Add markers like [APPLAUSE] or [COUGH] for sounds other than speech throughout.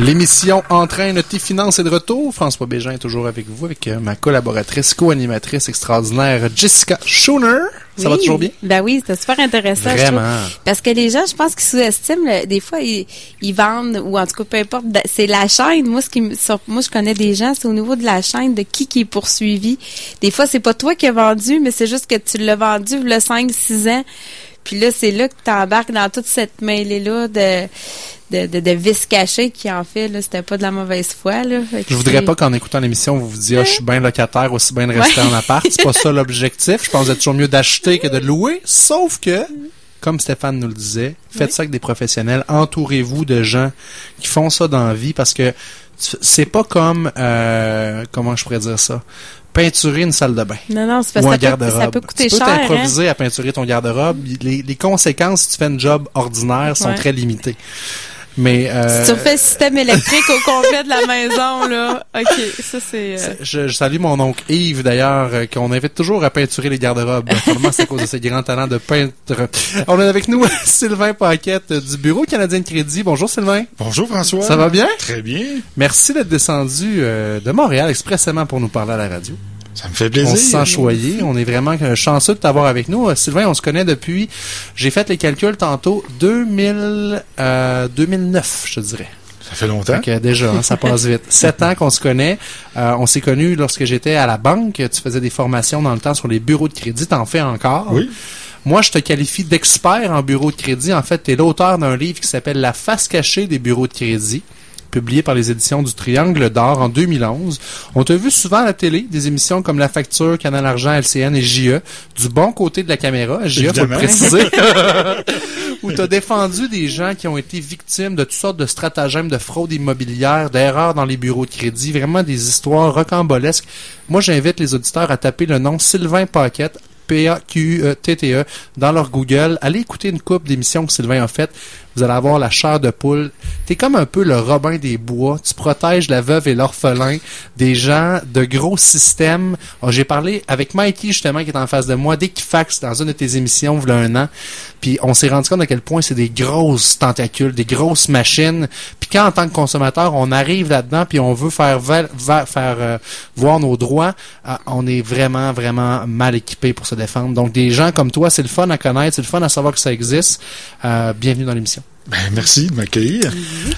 L'émission Entraîne tes finances est de retour. François Bégin est toujours avec vous, avec euh, ma collaboratrice, co-animatrice extraordinaire, Jessica Schooner. Ça va toujours bien? Ben oui, c'était super intéressant. Vraiment. Parce que les gens, je pense qu'ils sous-estiment, des fois, ils, vendent, ou en tout cas, peu importe, c'est la chaîne. Moi, ce qui moi, je connais des gens, c'est au niveau de la chaîne, de qui qui est poursuivi. Des fois, c'est pas toi qui as vendu, mais c'est juste que tu l'as vendu le 5-6 ans. Puis là, c'est là que tu embarques dans toute cette mêlée-là de de, de, de caché qui en fait là c'était pas de la mauvaise foi là je voudrais pas qu'en écoutant l'émission vous vous disiez ah, je suis bien locataire aussi bien de rester en appart c'est pas ça l'objectif je pense que vous êtes toujours mieux d'acheter que de louer sauf que comme Stéphane nous le disait, faites ça avec des professionnels. Entourez-vous de gens qui font ça dans la vie parce que c'est pas comme euh, comment je pourrais dire ça? Peinturer une salle de bain. Non, non, c'est parce que ça, peut coûter cher. Tu peux t'improviser hein? à peinturer ton garde-robe. Les, les, conséquences si tu fais un job ordinaire sont très limitées. Mais euh, si tu refais le système électrique au complet de la maison, là, ok, ça c'est. Euh, je, salue mon oncle Yves d'ailleurs, euh, qu'on invite toujours à peinturer les garde-robes. [LAUGHS] Normalement, c'est à cause de ses grands talents de peintre. On est avec nous [LAUGHS] Sylvain Paquette du Bureau canadien de crédit. Bonjour Sylvain. Bonjour François. Ça va bien? Très bien. Merci d'être descendu de Montréal expressément pour nous parler à la radio. Ça me fait plaisir. On se sent choyé. On est vraiment chanceux de t'avoir avec nous. Euh, Sylvain, on se connaît depuis, j'ai fait les calculs tantôt, 2000, euh, 2009, je dirais. Ça fait longtemps. déjà, hein, ça passe vite. [LAUGHS] Sept ans qu'on se connaît. Euh, on s'est connus lorsque j'étais à la banque. Tu faisais des formations dans le temps sur les bureaux de crédit. T'en fais encore. Oui. Moi, je te qualifie d'expert en bureau de crédit. En fait, tu es l'auteur d'un livre qui s'appelle La face cachée des bureaux de crédit publié par les éditions du Triangle d'Or en 2011. On t'a vu souvent à la télé, des émissions comme La Facture, Canal Argent, LCN et JE, du bon côté de la caméra, JE, faut le préciser, [LAUGHS] [LAUGHS] où tu as défendu des gens qui ont été victimes de toutes sortes de stratagèmes de fraude immobilière, d'erreurs dans les bureaux de crédit, vraiment des histoires rocambolesques. Moi, j'invite les auditeurs à taper le nom Sylvain Paquette, P-A-Q-E-T-T-E, e, dans leur Google. Allez écouter une coupe d'émissions que Sylvain a faites vous allez avoir la chair de poule. T'es comme un peu le Robin des Bois. Tu protèges la veuve et l'orphelin des gens de gros systèmes. Oh, j'ai parlé avec Mikey, justement, qui est en face de moi, d'Equifax, dans une de tes émissions, il y a un an. Puis on s'est rendu compte à quel point c'est des grosses tentacules, des grosses machines. Puis quand, en tant que consommateur, on arrive là-dedans, puis on veut faire, faire euh, voir nos droits, euh, on est vraiment, vraiment mal équipé pour se défendre. Donc, des gens comme toi, c'est le fun à connaître, c'est le fun à savoir que ça existe. Euh, bienvenue dans l'émission. Ben, merci de m'accueillir.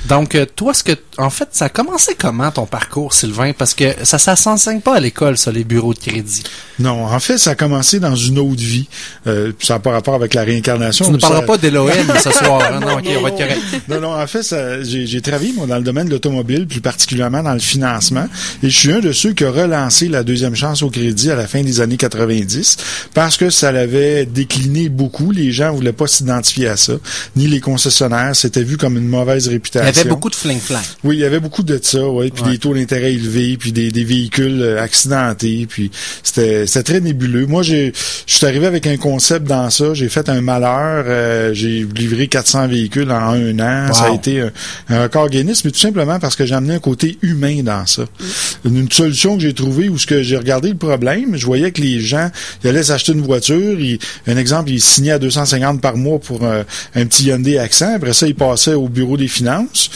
Donc, euh, toi, ce que, en fait, ça a commencé comment ton parcours, Sylvain? Parce que ça, ça s'enseigne pas à l'école, ça, les bureaux de crédit. Non, en fait, ça a commencé dans une autre vie. Euh, ça n'a pas rapport avec la réincarnation. Tu ne parleras pas d'Elohim [LAUGHS] ce soir. Hein? Non, ok, on va être correct. Non, non, en fait, j'ai travaillé, moi, dans le domaine de l'automobile, plus particulièrement dans le financement. Et je suis un de ceux qui a relancé la deuxième chance au crédit à la fin des années 90 parce que ça l'avait décliné beaucoup. Les gens voulaient pas s'identifier à ça, ni les concessionnaires c'était vu comme une mauvaise réputation. Il y avait beaucoup de fling-flang. Oui, il y avait beaucoup de ça, oui. Puis des taux d'intérêt élevés, puis des, véhicules euh, accidentés, puis c'était très nébuleux. Moi, j'ai je suis arrivé avec un concept dans ça. J'ai fait un malheur. Euh, j'ai livré 400 véhicules en un an. Ça a été un, record Guinness, mais tout simplement parce que j'ai amené un côté humain dans ça. Une, solution que j'ai trouvée où ce que j'ai regardé le problème, je voyais que les gens, ils allaient s'acheter une voiture. un exemple, ils signaient à 250 par mois pour un, un petit Hyundai Accent après ça, il passait au bureau des finances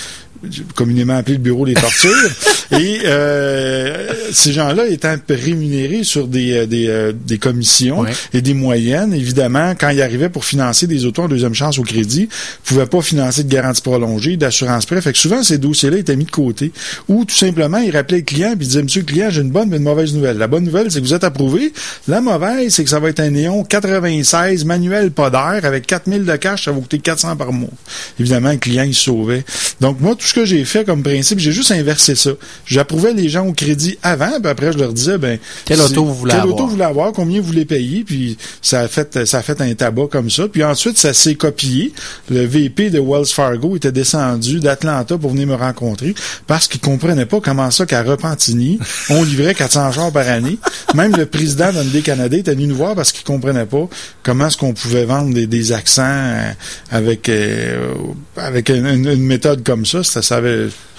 communément appelé le bureau des tortures. [LAUGHS] et euh, ces gens-là étant rémunérés sur des, euh, des, euh, des commissions et des moyennes, évidemment, quand ils arrivaient pour financer des autos en deuxième chance au crédit, ils pouvaient pas financer de garantie prolongée, d'assurance prêt. Fait que souvent, ces dossiers-là étaient mis de côté. Ou tout simplement, ils rappelaient le client et disaient, Monsieur le client, j'ai une bonne mais une mauvaise nouvelle. La bonne nouvelle, c'est que vous êtes approuvé. La mauvaise, c'est que ça va être un néon 96 manuel pas d'air avec 4000 de cash, ça va coûter 400 par mois. Évidemment, le client, il se sauvait. Donc, moi, tout ce que j'ai fait comme principe, j'ai juste inversé ça. J'approuvais les gens au crédit avant, puis après je leur disais ben quel auto vous voulez avoir, auto vous voulez avoir, combien vous voulez payer, puis ça a fait ça a fait un tabac comme ça. Puis ensuite ça s'est copié. Le VP de Wells Fargo était descendu d'Atlanta pour venir me rencontrer parce qu'il comprenait pas comment ça qu'à Repentigny [LAUGHS] on livrait 400 chars par année. Même le président d'Hyundai Canada était venu nous voir parce qu'il comprenait pas comment est-ce qu'on pouvait vendre des, accents avec euh, avec une, méthode comme ça. Ça, ça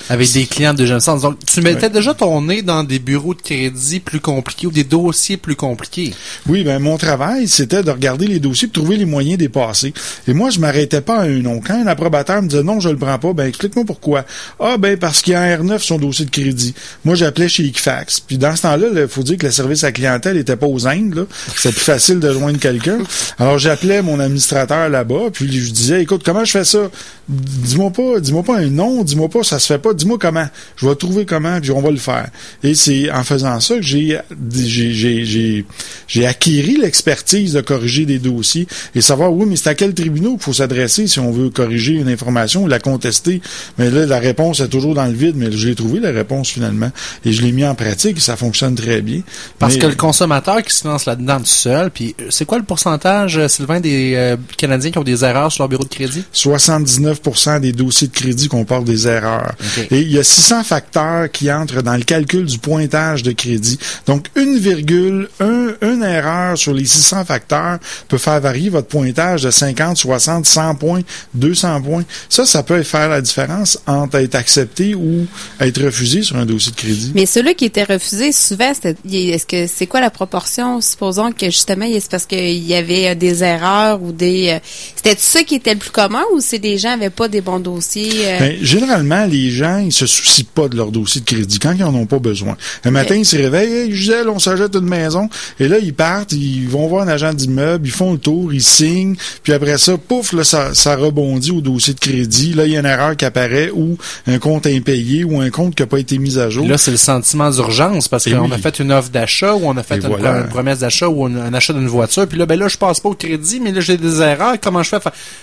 Avec des clients de sens. Donc, tu mettais déjà ton nez dans des bureaux de crédit plus compliqués ou des dossiers plus compliqués? Oui, ben mon travail, c'était de regarder les dossiers, de trouver les moyens d'y passer. Et moi, je m'arrêtais pas à un nom. Quand un approbateur me disait non, je le prends pas, ben explique-moi pourquoi. Ah ben parce qu'il y a un R9 son dossier de crédit. Moi, j'appelais chez Equifax. Puis dans ce temps-là, il faut dire que le service à clientèle était pas aux Indes. C'est plus facile de joindre quelqu'un. Alors j'appelais mon administrateur là-bas, puis je lui disais, écoute, comment je fais ça? Dis-moi pas, dis-moi pas un nom, dis-moi pas ça se fait pas, dis-moi comment. Je vais trouver comment, puis on va le faire. Et c'est en faisant ça que j'ai j'ai j'ai j'ai acquis l'expertise de corriger des dossiers et savoir oui, mais c'est à quel tribunal qu'il faut s'adresser si on veut corriger une information ou la contester. Mais là, la réponse est toujours dans le vide, mais je l'ai trouvé la réponse finalement et je l'ai mis en pratique et ça fonctionne très bien. Parce que le consommateur qui se lance là-dedans tout seul, puis euh, c'est quoi le pourcentage, euh, Sylvain, des euh, Canadiens qui ont des erreurs sur leur bureau de crédit? 79% des dossiers de crédit comportent des erreurs. Et il y a 600 facteurs qui entrent dans le calcul du pointage de crédit. Donc, une virgule, un, une erreur sur les 600 facteurs peut faire varier votre pointage de 50, 60, 100 points, 200 points. Ça, ça peut faire la différence entre être accepté ou être refusé sur un dossier de crédit. Mais celui qui était refusé, souvent, est-ce que c'est quoi la proportion? Supposons que justement, c'est parce qu'il y avait des erreurs ou des... Euh, c'était ça qui était le plus commun ou c'est des gens n'avaient pas des bons dossiers? Euh? Ben, généralement, les gens, ils se soucient pas de leur dossier de crédit quand ils en ont pas besoin. Un matin, ils se réveillent, hey, Gisèle, on s'achète une maison. Et là, ils partent, ils vont voir un agent d'immeuble, ils font le tour, ils signent, puis après ça, pouf, là, ça, ça rebondit au dossier de crédit. Là, il y a une erreur qui apparaît ou un compte impayé ou un compte qui n'a pas été mis à jour. là, c'est le sentiment d'urgence parce qu'on a fait une offre d'achat ou on a fait une, promesse d'achat ou un, achat d'une voiture. Puis là, ben là, je passe pas au crédit, mais là, j'ai des erreurs. Comment je fais?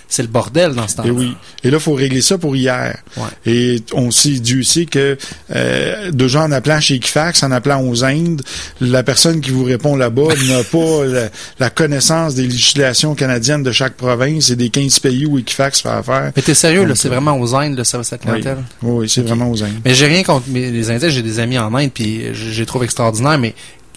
c'est le bordel dans ce temps-là. Et oui. Et là, faut régler ça pour hier. Et on sait, Dieu sait que euh, déjà en appelant chez Equifax, en appelant aux Indes, la personne qui vous répond là-bas [LAUGHS] n'a pas la, connaissance des législations canadiennes de chaque province et des 15 pays où Equifax fait affaire. Mais t'es sérieux, là, c'est vraiment aux Indes, le service à clientèle? Oui, c'est vraiment aux Indes. Mais j'ai rien contre les Indiens, j'ai des amis en Inde, puis j'ai trouvé extraordinaire, mais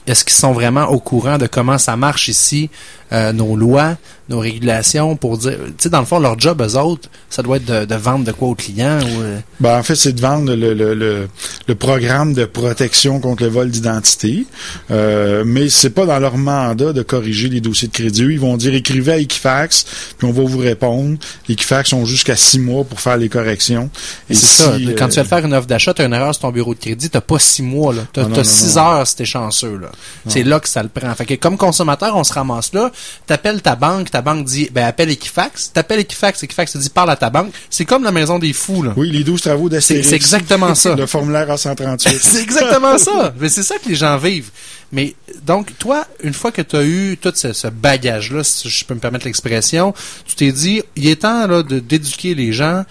est-ce qu'ils sont vraiment au courant de comment ça marche ici, euh, nos lois, nos régulations pour dire, tu sais, dans le fond, leur job, eux autres, ça doit être de, vendre de quoi aux clients ou... Euh? Ben, en fait, c'est de vendre le, le, le, programme de protection contre le vol d'identité, euh, mais c'est pas dans leur mandat de corriger les dossiers de crédit. Ils vont dire, écrivez à Equifax, puis on va vous répondre. Equifax ont jusqu'à six mois pour faire les corrections. c'est ça. Quand tu vas faire une offre d'achat, tu as une erreur sur ton bureau de crédit, t'as pas six mois, là. T'as, as six heures si t'es chanceux, là. C'est là que ça le prend. Fait que comme consommateur, on se ramasse là, t'appelles ta banque, ta banque dit, ben, appelle Equifax, t'appelles Equifax, Equifax te dit, parle à ta banque. C'est comme la maison des fous, là. Oui, les 12 travaux d'Astérix. C'est exactement ça. le formulaire A138. [LAUGHS] c'est exactement ça. Mais c'est ça que les gens vivent. Mais donc, toi, une fois que tu as eu tout ce, bagage-là, si je peux me permettre l'expression, tu t'es dit, il est temps là, de d'éduquer les gens,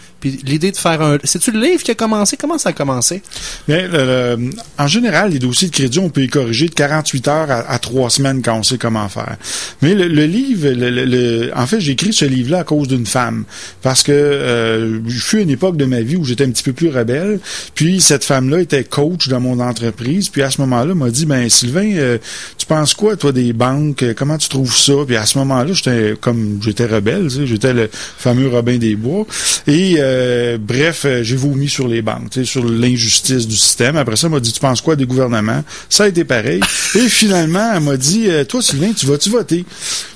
l'idée de faire un... C'est-tu le livre qui a commencé? Comment ça a commencé? Bien, en général, les dossiers de crédit, on peut les corriger de 48 heures à, trois semaines quand on sait comment faire. Mais le, livre, le, en fait, j'ai écrit ce livre-là à cause d'une femme. Parce que euh, je fus une époque de ma vie où j'étais un petit peu plus rebelle. Puis cette femme-là était coach dans mon entreprise. Puis à ce moment-là, m'a dit, ben Sylvain, euh, tu penses quoi, toi, des banques? Comment tu trouves ça? Puis à ce moment-là, j'étais comme j'étais rebelle, tu sais, j'étais le fameux Robin des Bois. Et euh, bref, euh, j'ai vomi sur les banques, tu sais, sur l'injustice du système. Après ça, elle m'a dit, tu penses quoi des gouvernements? Ça a été pareil. [LAUGHS] Et finalement, elle m'a dit, toi, Sylvain, tu vas-tu voter?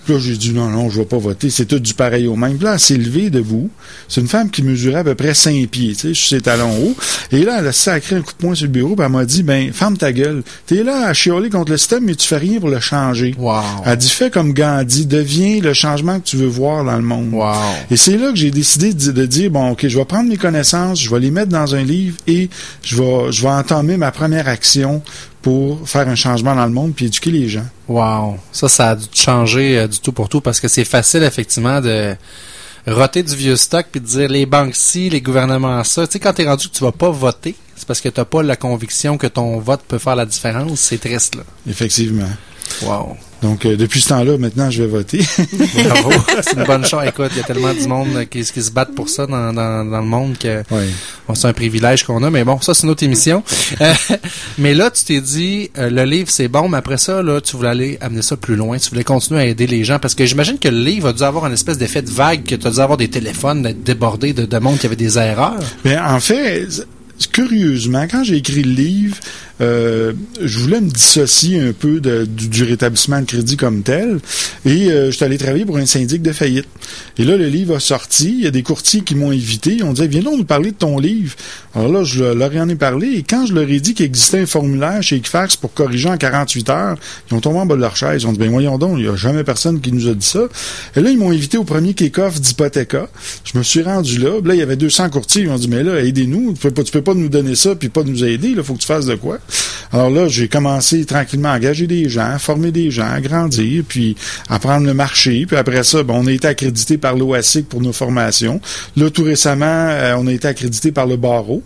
Puis là, j'ai dit, non, non, je vais pas voter. C'est tout du pareil au même. Puis là, elle s'est levée debout. C'est une femme qui mesurait à peu près 5 pieds, tu sais, sur ses talons hauts. Et là, elle a sacré un coup de poing sur le bureau, puis elle m'a dit, ben, ferme ta gueule. T'es là à chialer contre le système, mais tu fais rien pour le changer. Wow. Elle dit, fais comme Gandhi, deviens le changement que tu veux voir dans le monde. Wow. Et c'est là que j'ai décidé de, dire, bon, OK, je vais prendre mes connaissances, je vais les mettre dans un livre et je vais, je vais entamer ma première action pour faire un changement dans le monde puis éduquer les gens. Wow. Ça, ça a dû changer euh, du tout pour tout parce que c'est facile, effectivement, de roter du vieux stock puis de dire les banques ci, les gouvernements ça. Tu sais, quand t'es rendu que tu vas pas voter, c'est parce que t'as pas la conviction que ton vote peut faire la différence. C'est triste, là. Effectivement. Wow. Donc, euh, depuis ce temps-là, maintenant, je vais voter. [LAUGHS] Bravo. [LAUGHS] C'est une bonne chose. Écoute, il y a tellement du monde qui, qui se battent pour ça dans, dans, dans le monde que c'est un privilège qu'on a. Mais bon, ça, c'est une autre émission. Euh, [LAUGHS] mais là, tu t'es dit, euh, le livre, c'est bon, mais après ça, là, tu voulais aller amener ça plus loin. Tu voulais continuer à aider les gens. Parce que j'imagine que le livre a dû avoir une espèce d'effet de vague, que tu as dû avoir des téléphones, d'être débordé de, de monde qui avait des erreurs. Mais en fait curieusement, quand j'ai écrit le livre, euh, je voulais me dissocier un peu du, rétablissement de crédit comme tel. Et euh, je suis allé travailler pour un syndic de faillite. Et là, le livre a sorti. Il y a des courtiers qui m'ont invité. Ont dit, viens donc nous parler de ton livre. Alors là, je leur en ai parlé. Et quand je leur ai dit qu'il existait un formulaire chez Equifax pour corriger en 48 heures, ils ont tombé en bas de leur chaise. Ils ont dit, ben voyons donc, il n'y a jamais personne qui nous a dit ça. Et là, ils m'ont invité au premier kick-off d'Hypothéca. Je me suis rendu là. Là, il y avait 200 courtiers. Ils ont dit, mais là, aidez-nous. Tu peux pas, tu peux pas nous donner ça puis pas nous aider. Il faut que tu fasses de quoi. Alors là, j'ai commencé tranquillement à engager des gens, à former des gens, à grandir, puis apprendre le marché. Puis après ça, ben, on a été accrédité par l'OASIC pour nos formations. Là, tout récemment, euh, on a été accrédité par le barreau,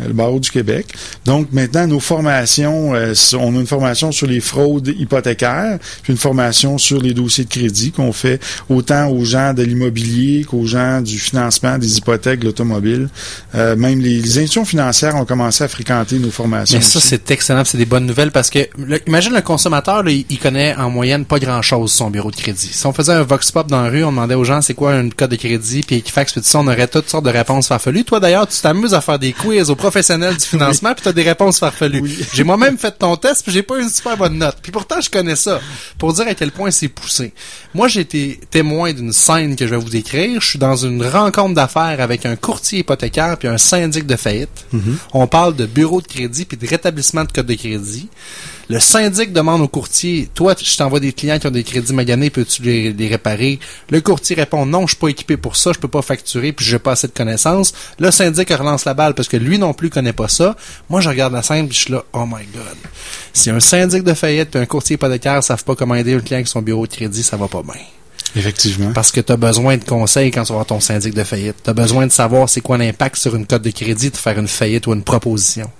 euh, le barreau du Québec. Donc maintenant, nos formations, euh, on a une formation sur les fraudes hypothécaires, puis une formation sur les dossiers de crédit qu'on fait autant aux gens de l'immobilier qu'aux gens du financement des hypothèques, l'automobile. même les, les institutions financières ont commencé à fréquenter nos formations. Mais ça, c'est excellent c'est des bonnes nouvelles parce que, imagine le consommateur, il, connaît en moyenne pas grand-chose son bureau de crédit. Si on faisait un vox pop dans la rue, on demandait aux gens c'est quoi un code de crédit, puis Equifax, puis tout ça, on aurait toutes sortes de réponses farfelues. Toi, d'ailleurs, tu t'amuses à faire des quiz aux professionnels du [LAUGHS] financement, puis tu as des réponses farfelues. J'ai moi-même fait ton test, puis j'ai pas une super bonne note. Puis pourtant, je connais ça. Pour dire à quel point c'est poussé. Moi, j'ai été témoin d'une scène que je vais vous décrire. Je suis dans une rencontre d'affaires avec un courtier hypothécaire puis un syndic de faillite. Mm-hmm. On parle de bureau de crédit puis de rétablissement de code de crédit. Le syndic demande au courtier, toi, je t'envoie des clients qui ont des crédits maganés, peux-tu les, réparer? Le courtier répond, non, je suis pas équipé pour ça, je peux pas facturer, puis j'ai pas assez de connaissances. Le syndic relance la balle parce que lui non plus connaît pas ça. Moi, je regarde la scène, puis je suis là, oh my god. Si un syndic de faillite et un courtier hypothécaire savent pas comment aider un client avec son bureau de crédit, ça va pas bien. Effectivement. Parce que tu as besoin de conseils quand tu vas ton syndic de faillite. Tu as besoin de savoir c'est quoi l'impact sur une cote de crédit de faire une faillite ou une proposition.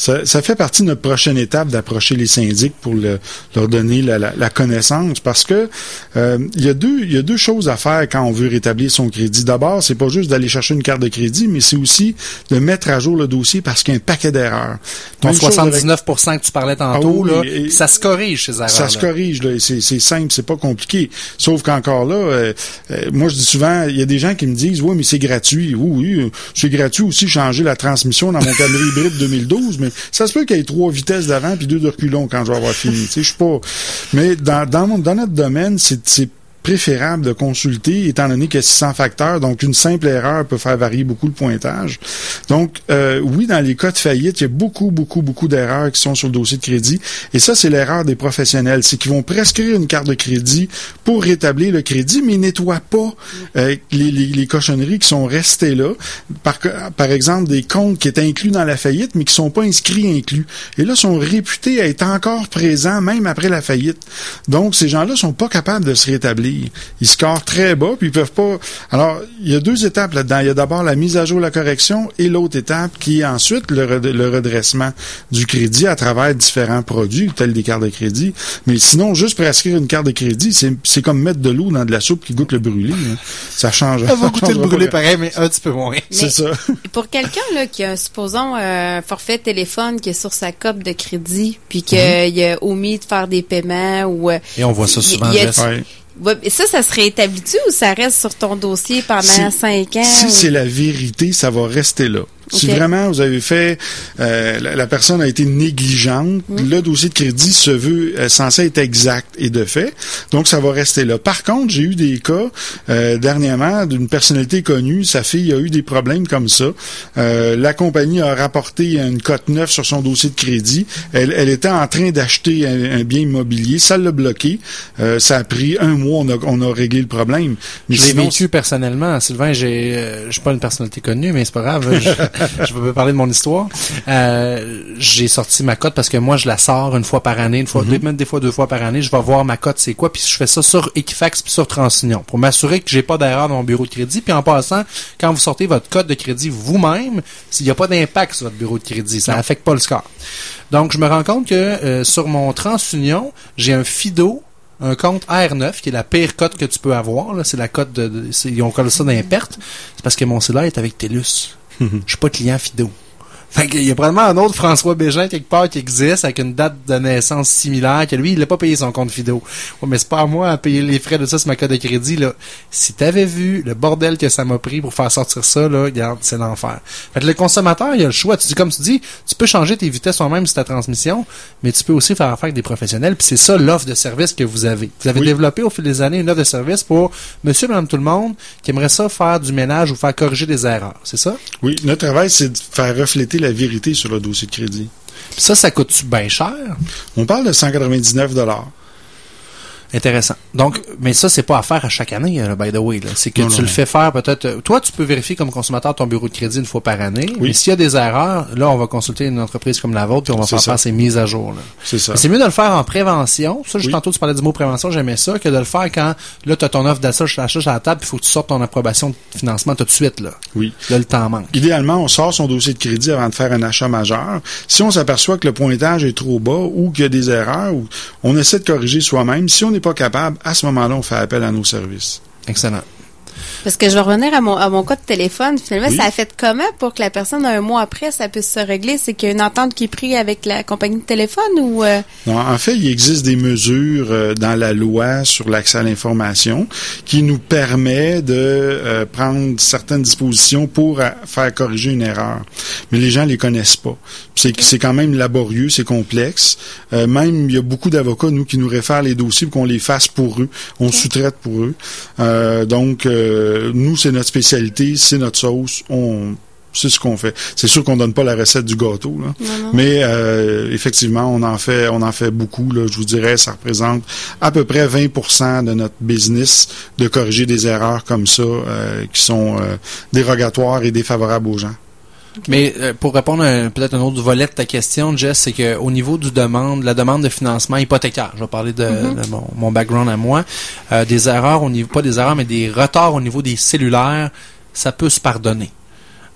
Ça, ça, fait partie de notre prochaine étape d'approcher les syndics pour le, leur donner la, la, la, connaissance parce que euh, il y a deux il y a deux choses à faire quand on veut rétablir son crédit. D'abord, c'est pas juste d'aller chercher une carte de crédit, mais c'est aussi de mettre à jour le dossier parce qu'il y a un paquet d'erreurs. Ton 79% que tu parlais tantôt, ah là, ça se corrige ces erreurs. Ça se corrige, là. C'est, c'est simple, c'est pas compliqué. Sauf qu'encore là, euh, euh, moi je dis souvent, il y a des gens qui me disent, oui, mais c'est gratuit. Oui, oui, c'est gratuit aussi changer la transmission dans mon [LAUGHS] Camry hybride 2012, mais ça se peut qu'il y ait trois vitesses d'avant puis deux de reculons quand je vais avoir fini. Je suis pas. Mais dans, dans notre domaine, c'est préférable de consulter, étant donné qu'il y a 600 facteurs, donc une simple erreur peut faire varier beaucoup le pointage. Donc, euh, oui, dans les cas de faillite, il y a beaucoup, beaucoup, beaucoup d'erreurs qui sont sur le dossier de crédit. Et ça, c'est l'erreur des professionnels. C'est qu'ils vont prescrire une carte de crédit pour rétablir le crédit, mais ils nettoient pas euh, les, cochonneries qui sont restées là. Par, exemple, des comptes qui étaient inclus dans la faillite, mais qui sont pas inscrits inclus. Et là, sont réputés à être encore présents, même après la faillite. Donc, ces gens-là sont pas capables de se rétablir. Ils scorent très bas, puis ils peuvent pas. Alors, il y a deux étapes là-dedans. Il y a d'abord la mise à jour, la correction, et étape qui est ensuite le, redressement du crédit à travers différents produits, tels des cartes de crédit. Mais sinon, juste prescrire une carte de crédit, c'est comme mettre de l'eau dans de la soupe qui goûte le brûlé. Hein. Ça change. Ça va goûter le brûlé pareil, mais un petit peu moins. C'est ça. [LAUGHS] Pour quelqu'un là qui a, supposons, un forfait téléphone qui est sur sa cope de crédit, puis qu'il mhm. a omis de faire des paiements ou... Et on voit ça souvent. Ça, ça serait établi-tu ou ça reste sur ton dossier pendant cinq ans? Si c'est la vérité, ça va rester là. Si vraiment vous avez fait, euh, la, personne a été négligente, le dossier de crédit se veut euh, censé être exact et de fait, donc ça va rester là. Par contre, j'ai eu des cas euh, dernièrement d'une personnalité connue, sa fille a eu des problèmes comme ça. la compagnie a rapporté une cote neuve sur son dossier de crédit. Elle, elle était en train d'acheter un, bien immobilier, ça l'a bloqué. ça a pris un mois, on a, on a réglé le problème. Mais je l'ai vécu personnellement, Sylvain. J'ai, je suis pas une personnalité connue, mais c'est pas grave. [LAUGHS] je [LAUGHS] peux parler de mon histoire. Euh, j'ai sorti ma cote parce que moi, je la sors une fois par année, une fois, mm des fois deux fois par année. Je vais voir ma cote, c'est quoi, puis je fais ça sur Equifax puis sur TransUnion pour m'assurer que j'ai pas d'erreur dans mon bureau de crédit. Puis en passant, quand vous sortez votre code de crédit vous-même, s'il n'y a pas d'impact sur votre bureau de crédit, ça n'affecte pas le score. Donc, je me rends compte que euh, sur mon TransUnion, j'ai un FIDO un compte R9, qui est la pire cote que tu peux avoir. C'est la cote de, ils ont collé ça dans les pertes. C'est parce que mon cellulaire est avec TELUS. Je suis pas client Fido. Fait qu'il y a probablement un autre François Bégin quelque part qui existe avec une date de naissance similaire que lui, il n'a pas payé son compte Fido. Ouais, mais c'est pas à moi à payer les frais de ça sur ma code de crédit, là. Si t'avais vu le bordel que ça m'a pris pour faire sortir ça, là, regarde, c'est l'enfer. Fait que le consommateur, il a le choix. Tu dis, comme tu dis, tu peux changer tes vitesses toi-même sur ta transmission, mais tu peux aussi faire affaire avec des professionnels, puis c'est ça l'offre de service que vous avez. Vous avez Oui. développé au fil des années une offre de service pour monsieur, madame, tout le monde qui aimerait ça faire du ménage ou faire corriger des erreurs. C'est ça? Oui, notre travail, c'est de faire refléter la vérité sur le dossier de crédit. Ça, ça coûte-tu bien cher? On parle de 199 dollars. Intéressant. Donc, mais ça, c'est pas à faire à chaque année, euh, by the way. C'est que Non, tu non, le non. fais faire peut-être. euh, Toi, tu peux vérifier comme consommateur ton bureau de crédit une fois par année. Oui. Mais s'il y a des erreurs, là, on va consulter une entreprise comme la vôtre puis on va faire ça. faire ces mises à jour. là. C'est ça. C'est mieux de le faire en prévention. Ça, juste Oui. tantôt, tu parlais du mot prévention, j'aimais ça, que de le faire quand, là, tu as ton offre d'achat à la table, il faut que tu sortes ton approbation de financement tout de suite, là. Oui. Là, le temps manque. Idéalement, on sort son dossier de crédit avant de faire un achat majeur. Si on s'aperçoit que le pointage est trop bas ou qu'il y a des erreurs, ou on essaie de corriger soi-même. Si on pas capable, à ce moment-là, on fait appel à nos services. Excellent. Parce que je vais revenir à mon, à mon cas de téléphone. Finalement, Oui. ça a fait comment pour que la personne, un mois après, ça puisse se régler? C'est qu'il y a une entente qui est prise avec la compagnie de téléphone ou... euh, Non, en fait, il existe des mesures euh, dans la loi sur l'accès à l'information qui nous permet de euh, prendre certaines dispositions pour euh, faire corriger une erreur. Mais les gens les connaissent pas. C'est c'est quand même laborieux, c'est complexe. Euh, même il y a beaucoup d'avocats nous qui nous réfèrent les dossiers pour qu'on les fasse pour eux, on sous-traite pour eux. Euh, donc euh, nous c'est notre spécialité, c'est notre sauce, on c'est ce qu'on fait. C'est sûr qu'on donne pas la recette du gâteau là. Non, non. Mais euh, effectivement, on en fait, on en fait beaucoup. Là, je vous dirais, ça représente à peu près 20% de notre business de corriger des erreurs comme ça euh, qui sont euh, dérogatoires et défavorables aux gens. Mais euh, pour répondre peut-être un autre volet de ta question, Jess, c'est que au niveau du demande, la demande de financement hypothécaire, je vais parler de, de mon, mon background à moi, euh, des erreurs au niveau, pas des erreurs, mais des retards au niveau des cellulaires, ça peut se pardonner.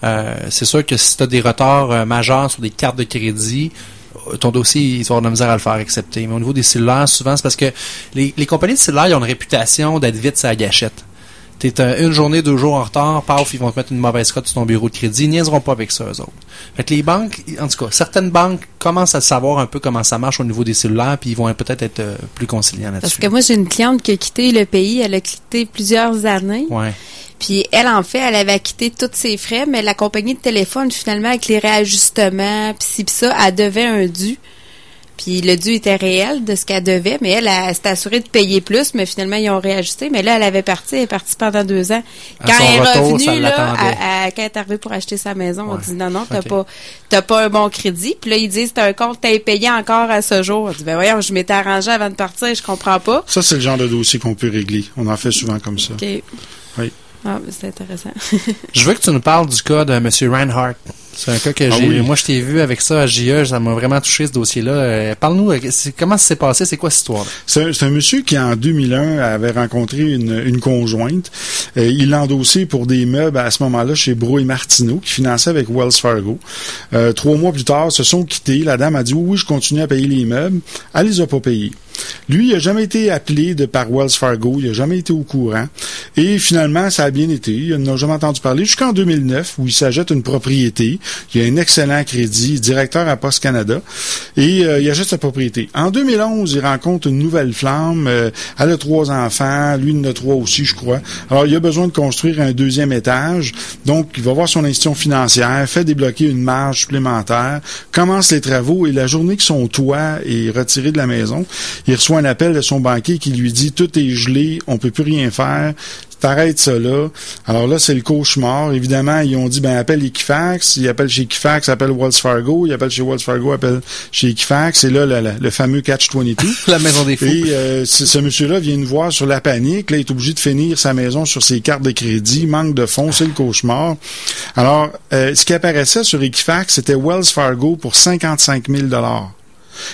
Euh, c'est sûr que si tu as des retards majeurs sur des cartes de crédit, ton dossier, il va avoir de la misère à le faire accepter. Mais au niveau des cellulaires, souvent, c'est parce que les, les compagnies de cellulaires, ils ont une réputation d'être vite à la gâchette. T'es un- une journée, deux jours en retard, paf, ils vont te mettre une mauvaise cote sur ton bureau de crédit. Ils niaiseront pas avec ça, eux autres. Fait que les banques, en tout cas, certaines banques commencent à savoir un peu comment ça marche au niveau des cellulaires, puis ils vont peut-être être euh, plus conciliants Parce là-dessus. que moi, j'ai une cliente qui a quitté le pays. Elle a quitté plusieurs années. Ouais. Puis elle, en fait, elle avait quitté tous ses frais, mais la compagnie de téléphone, finalement, avec les réajustements, puis ci, puis ça, elle devait un dû. Puis le dû était réel de ce qu'elle devait, mais elle, elle s'est assurée de payer plus, mais finalement, ils ont réajusté. Mais là, elle avait parti, elle est partie pendant deux ans. Quand elle est revenue, là, à- à- quand elle est arrivée pour acheter sa maison, on dit non, non, t'as pas, t'as pas un bon crédit. Puis là, ils disent, t'as un compte, t'as payé encore à ce jour. On dit, ben voyons, je m'étais arrangé avant de partir, je comprends pas. Ça, c'est le genre de dossier qu'on peut régler. On en fait souvent comme ça. OK. Oui. Ah, c'est intéressant. Je veux que tu nous parles du cas de M. Reinhardt. C'est un cas que Ah j'ai. oui. Moi, je t'ai vu avec ça à JE, ça m'a vraiment touché ce dossier-là. Euh, Parle-nous, euh, c'est- comment ça s'est passé? C'est quoi cette histoire-là? C'est un, monsieur qui, en 2001, avait rencontré une, une conjointe. Euh, il l'a endossé pour des meubles à ce moment-là chez Bro et Martineau, qui finançait avec Wells Fargo. Euh, trois mois plus tard, se sont quittés. La dame a dit, oui, oui, je continue à payer les meubles. Elle les a pas payés. Lui, il a jamais été appelé de par Wells Fargo, il a jamais été au courant. Et finalement, ça a bien été. Il n'a jamais entendu parler jusqu'en 2009, où il s'achète une propriété. Il a un excellent crédit, directeur à Poste Canada, et euh, il achète sa propriété. En 2011, il rencontre une nouvelle flamme. euh, elle a trois enfants, lui il en a trois aussi, je crois. Alors, il a besoin de construire un deuxième étage. Donc, il va voir son institution financière, fait débloquer une marge supplémentaire, commence les travaux, et la journée que son toit est retiré de la maison, il reçoit un appel de son banquier qui lui dit tout est gelé, on peut plus rien faire. T'arrêtes ça là. Alors là, c'est le cauchemar. Évidemment, ils ont dit, ben, appelle Equifax. Ils appellent chez Equifax, appelle Wells Fargo. Ils appellent chez Wells Fargo, appelle chez Equifax. Et là, le, fameux Catch-22. [LAUGHS] La maison des fous. Et euh, ce ce monsieur-là vient nous voir sur la panique. Là, il est obligé de finir sa maison sur ses cartes de crédit. Manque de fonds, c'est le cauchemar. Alors, euh, ce qui apparaissait sur Equifax, c'était Wells Fargo pour 55 000 dollars.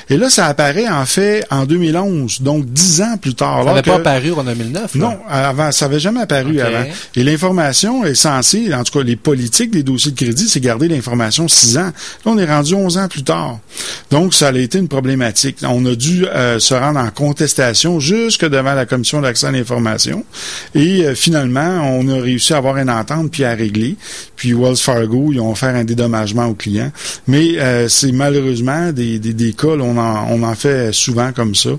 Et là, ça apparaît en fait en 2011, donc dix ans plus tard. Ça n'avait pas apparu en 2009. Non, avant, ça n'avait jamais apparu avant. Et l'information est censée, en tout cas les politiques des dossiers de crédit, c'est garder l'information six ans. Là, on est rendu onze ans plus tard. Donc, ça a été une problématique. On a dû euh, se rendre en contestation jusque devant la commission d'accès à l'information. Et euh, finalement, on a réussi à avoir une entente puis à régler. Puis Wells Fargo, ils ont offert un dédommagement aux clients. Mais euh, c'est malheureusement des, des, des cas, on, en, on en fait souvent comme ça.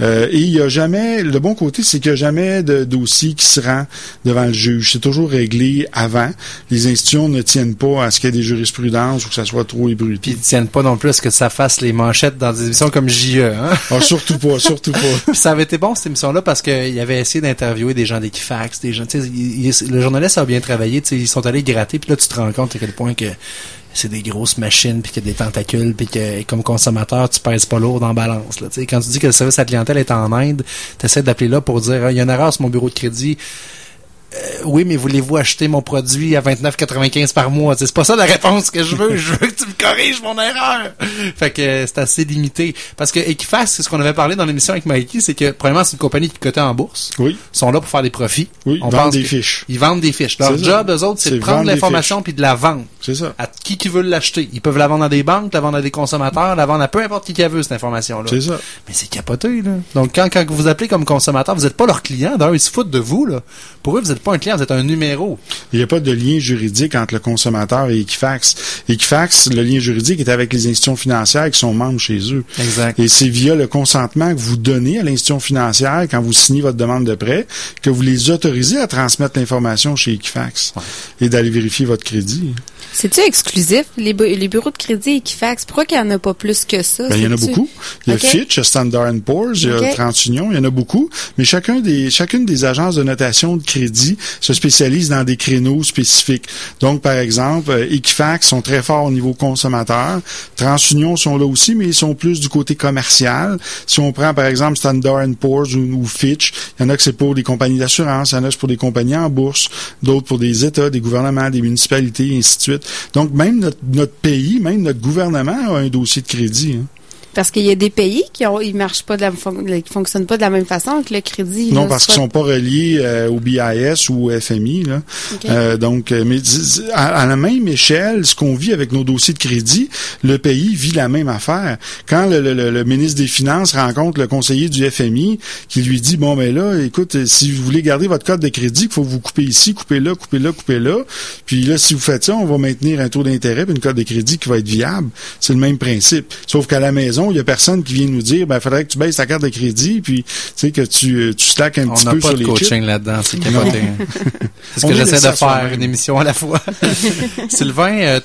et il y a jamais, le bon côté, c'est qu'il n'y a jamais de dossier qui se rend devant le juge. C'est toujours réglé avant. Les institutions ne tiennent pas à ce qu'il y ait des jurisprudences ou que ça soit trop ébruité. Puis ils tiennent pas non plus à ce que ça fasse les manchettes dans des émissions comme JE. Hein? Ah, surtout pas, surtout pas. [LAUGHS] ça avait été bon cette émission-là parce qu'il avait essayé d'interviewer des gens d'Equifax, des gens. le journaliste a bien travaillé. Ils sont allés gratter. Puis là, tu te rends compte à quel point que c'est des grosses machines puis qu'il y a des tentacules puis que comme consommateur tu pèses pas lourd dans balance là, quand tu dis que le service à clientèle est en Inde tu essaies d'appeler là pour dire il y a une erreur sur mon bureau de crédit oui, mais voulez-vous acheter mon produit à 29,95 par mois? C'est pas ça la réponse que je veux. je veux que tu me corriges mon erreur. fait que c'est assez limité. Parce que Equifax, c'est ce qu'on avait parlé dans l'émission avec Mikey, c'est que, premièrement, c'est une compagnie qui cotait en bourse. Oui. Ils sont là pour faire des profits. Oui, ils vendent des fiches. Ils vendent des fiches. Leur job, eux autres, c'est de prendre l'information puis de la vendre. C'est ça. À qui qui veut l'acheter. Ils peuvent la vendre à des banques, la vendre à des consommateurs, la vendre à peu importe qui qui a vu cette information-là. C'est ça. Mais c'est capoté, là. Donc, quand, quand vous appelez comme consommateur, vous n'êtes pas leur client. D'ailleurs, ils se foutent de vous, là. Pour eux, vous n'êtes pas un client, vous êtes un numéro. Il n'y a pas de lien juridique entre le consommateur et Equifax. Equifax, le lien juridique est avec les institutions financières qui sont membres chez eux. Exact. Et c'est via le consentement que vous donnez à l'institution financière quand vous signez votre demande de prêt que vous les autorisez à transmettre l'information chez Equifax et d'aller vérifier votre crédit. C'est-tu exclusif, les, les, bureaux de crédit Equifax? Pourquoi qu'il n'y en a pas plus que ça? Ben, il y en a beaucoup. Il y a Fitch, Standard Poor's, il y a 30 Union, il y en a beaucoup. Mais chacun des, chacune des agences de notation de crédit se spécialise dans des créneaux spécifiques. Donc, par exemple, euh, Equifax sont très forts au niveau consommateur. TransUnion sont là aussi, mais ils sont plus du côté commercial. Si on prend, par exemple, Standard Poor's ou, ou Fitch, il y en a que c'est pour des compagnies d'assurance, il y en a que c'est pour des compagnies en bourse, d'autres pour des États, des gouvernements, des municipalités, et ainsi de suite. Donc, même notre, pays, même notre gouvernement a un dossier de crédit. Hein. Parce qu'il y a des pays qui ont, ils marchent pas de la, qui fonctionnent pas de la même façon que le crédit. Non, parce qu'ils sont pas reliés euh, au BIS ou au FMI. Là. Euh, donc, euh, mais à, la même échelle, ce qu'on vit avec nos dossiers de crédit, le pays vit la même affaire. Quand le, le, le ministre des Finances rencontre le conseiller du FMI, qui lui dit bon ben là, écoute, si vous voulez garder votre code de crédit, il faut vous couper ici, couper là, couper là, couper là. Puis là, si vous faites ça, on va maintenir un taux d'intérêt, une code de crédit qui va être viable. C'est le même principe. Sauf qu'à la maison il y a personne qui vient nous dire, ben, faudrait que tu baisses ta carte de crédit, puis, tu sais, que tu, euh, tu un petit peu sur les On n'a pas de coaching là-dedans, c'est [LAUGHS] capoté. c'est ce que j'essaie de faire, une émission à la fois. [LAUGHS] Sylvain, euh,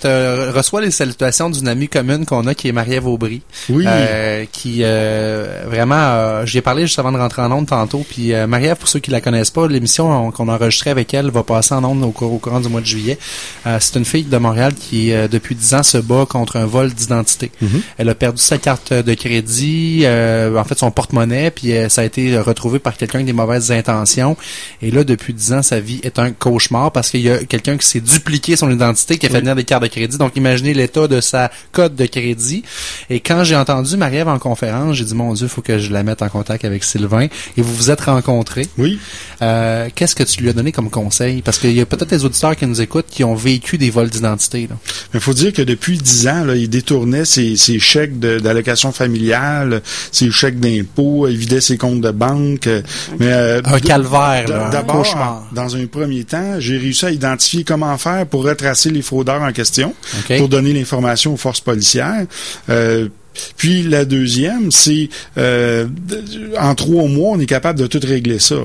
tu reçois les salutations d'une amie commune qu'on a, qui est Marie-Ève Aubry. Oui. Euh, qui, euh, vraiment, j'y ai parlé juste avant de rentrer en onde tantôt, puis Marie-Ève, pour ceux qui la connaissent pas, l'émission qu'on a enregistrée avec elle va passer en onde au, au, courant du mois de juillet. c'est une fille de Montréal qui, depuis dix ans, se bat contre un vol d'identité. Mm-hmm. Elle a perdu sa carte de crédit, euh, en fait son porte-monnaie, puis euh, ça a été retrouvé par quelqu'un avec des mauvaises intentions. Et là, depuis dix ans, sa vie est un cauchemar parce qu'il y a quelqu'un qui s'est dupliqué son identité, qui a fait venir des cartes de crédit. Donc, imaginez l'état de sa code de crédit. Et quand j'ai entendu Marie-Ève en conférence, j'ai dit, mon Dieu, il faut que je la mette en contact avec Sylvain. Et vous vous êtes rencontrés. Oui. Euh, Qu'est-ce que tu lui as donné comme conseil? Parce qu'il y a peut-être des auditeurs qui nous écoutent qui ont vécu des vols d'identité. Il faut dire que depuis dix ans, là, il détournait ses, ses chèques d'allocation familiale, ses chèques d'impôt, il vidait ses comptes de banque. Mais, euh, un calvaire, D'abord, dans un premier temps, j'ai réussi à identifier comment faire pour retracer les fraudeurs en question, pour donner l'information aux forces policières. Euh, puis la deuxième, c'est euh, en trois mois, on est capable de tout régler ça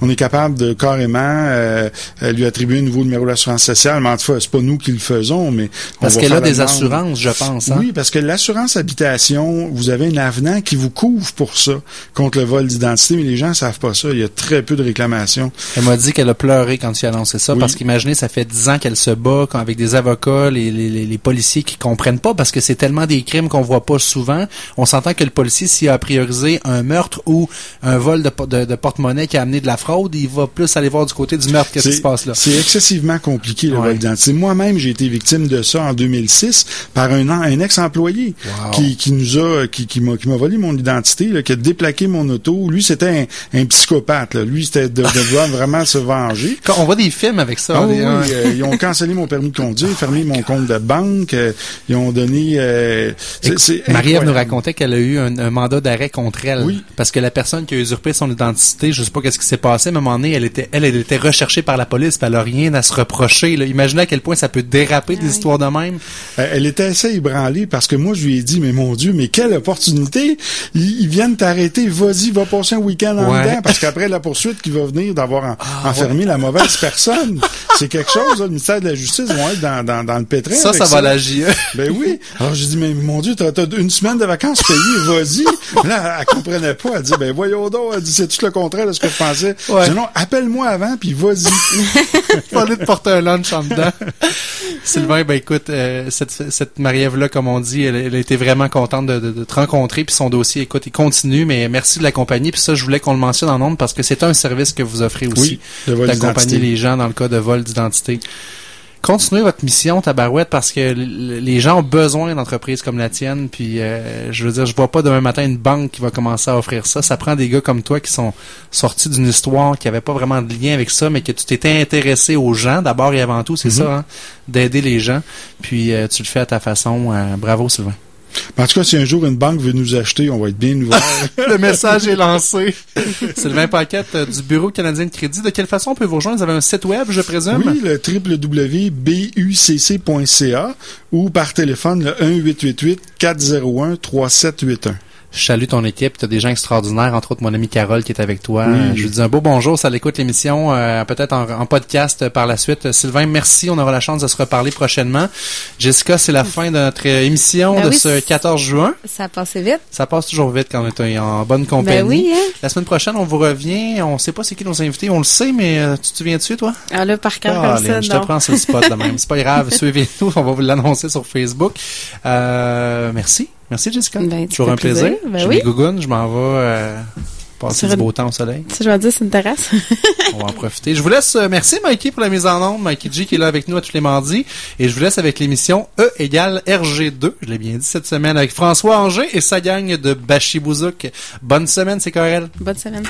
on est capable de carrément euh, euh, lui attribuer un nouveau numéro d'assurance sociale. Mais en tout cas, c'est pas nous qui le faisons, mais parce qu'elle a des assurances, je pense. Hein? Oui, parce que l'assurance habitation, vous avez un avenant qui vous couvre pour ça contre le vol d'identité, mais les gens savent pas ça. Il y a très peu de réclamations. Elle m'a dit qu'elle a pleuré quand tu as annoncé ça, parce qu'imaginez, ça fait dix ans qu'elle se bat avec des avocats, les, les, les, policiers qui comprennent pas, parce que c'est tellement des crimes qu'on voit pas souvent. On s'entend que le policier, s'il a priorisé un meurtre ou un vol de, de, de porte-monnaie qui a amené de la fraude, il va plus aller voir du côté du meurtre. Qu'est-ce qui se passe là? C'est excessivement compliqué, le Ouais. vol d'identité. Moi-même, j'ai été victime de ça en 2006 par un, ex-employé Wow. qui, qui nous a, qui, qui m'a, qui m'a volé mon identité, là, qui a déplaqué mon auto. Lui, c'était un, un psychopathe, là. Lui, c'était de, de vouloir [LAUGHS] vraiment se venger. Quand on voit des films avec ça. Ah hein, oui, hein. euh, ils ont cancellé mon permis de conduire, fermé mon compte de banque, euh, ils ont donné... euh, c'est- c'est Marie-Ève nous racontait qu'elle a eu un, un mandat d'arrêt contre elle. Oui. Parce que la personne qui a usurpé son identité, je sais pas qu'est-ce qui s'est passé, à un moment donné, elle était, elle, elle était recherchée par la police, puis elle a rien à se reprocher. Là. Imaginez à quel point ça peut déraper des oui. histoires de même. Euh, Elle était assez ébranlée parce que moi, je lui ai dit, mais mon Dieu, mais quelle opportunité! Ils, ils viennent t'arrêter, vas-y, va passer un week-end en Ouais. dedans, parce qu'après la poursuite qui va venir d'avoir en- enfermé la mauvaise personne, c'est quelque chose, là, le ministère de la Justice vont être dans, dans, dans le pétrin. Ça, avec ça va la JE. Ben oui. Alors j'ai dit, mais mon Dieu, t'as, t'as une semaine de vacances payées, vas-y. Là, elle comprenait pas. Elle dit, ben voyons donc. Elle dit, c'est tout le contraire de ce que je pensais. Ouais. Je dis, non, appelle-moi avant, puis vas-y. [LAUGHS] Fallait te porter un lunch en dedans. Sylvain, ben écoute, euh, cette, cette Marie-Ève-là, comme on dit, elle, elle a été vraiment contente de, de- de te rencontrer, puis son dossier, écoute, il continue, mais merci de l'accompagner, puis ça, je voulais qu'on le mentionne en nombre parce que c'est un service que vous offrez aussi, Oui, de d'accompagner les gens dans le cas de vol d'identité. Continuez votre mission, Tabarouette, parce que les gens ont besoin d'entreprises comme la tienne. Puis, euh, je veux dire, je vois pas demain matin une banque qui va commencer à offrir ça. Ça prend des gars comme toi qui sont sortis d'une histoire qui avait pas vraiment de lien avec ça, mais que tu t'étais intéressé aux gens d'abord et avant tout, c'est Mhm. ça, hein, d'aider les gens. Puis, euh, tu le fais à ta façon. Euh, bravo, Sylvain. En tout cas, si un jour une banque veut nous acheter, on va être bien ouverts. [LAUGHS] Le message est lancé. [LAUGHS] Sylvain Paquette euh, du Bureau canadien de crédit. De quelle façon on peut vous rejoindre? Vous avez un site web, je présume? Oui, le www.bucc.ca ou par téléphone le 1-888-401-3781. Je salue ton équipe. Tu as des gens extraordinaires, entre autres mon ami Carole qui est avec toi. Oui. Je lui dis un beau bonjour. Ça l'écoute l'émission, euh, peut-être en, en podcast par la suite. Sylvain, merci. On aura la chance de se reparler prochainement. Jessica, c'est la fin de notre émission Ben de oui, ce c'est- 14 juin. Ça a passé vite. Ça passe toujours vite quand on est en bonne compagnie. Ben oui, hein? La semaine prochaine, on vous revient. On sait pas c'est qui nos invités. On le sait, mais euh, tu te souviens dessus, toi? Ah là, par cœur Ah, comme ça, Lynn, je te prends sur le spot de même. [LAUGHS] C'est pas grave. Suivez-nous. On va vous l'annoncer sur Facebook. Euh, merci. Merci, Jessica. Ben, Toujours un plaisir. plaisir. Ben J'ai oui. gougounes. Je m'en vais euh, passer du beau temps au soleil. Tu sais, je vais dire, c'est une terrasse. [LAUGHS] On va en profiter. Je vous laisse. euh, merci, Mikey, pour la mise en onde. Mikey G qui est là avec nous à tous les mardis. Et je vous laisse avec l'émission E égale RG2. Je l'ai bien dit cette semaine avec François Anger et sa gang de Bachibouzouk. Bonne semaine, c'est Corel. Bonne semaine.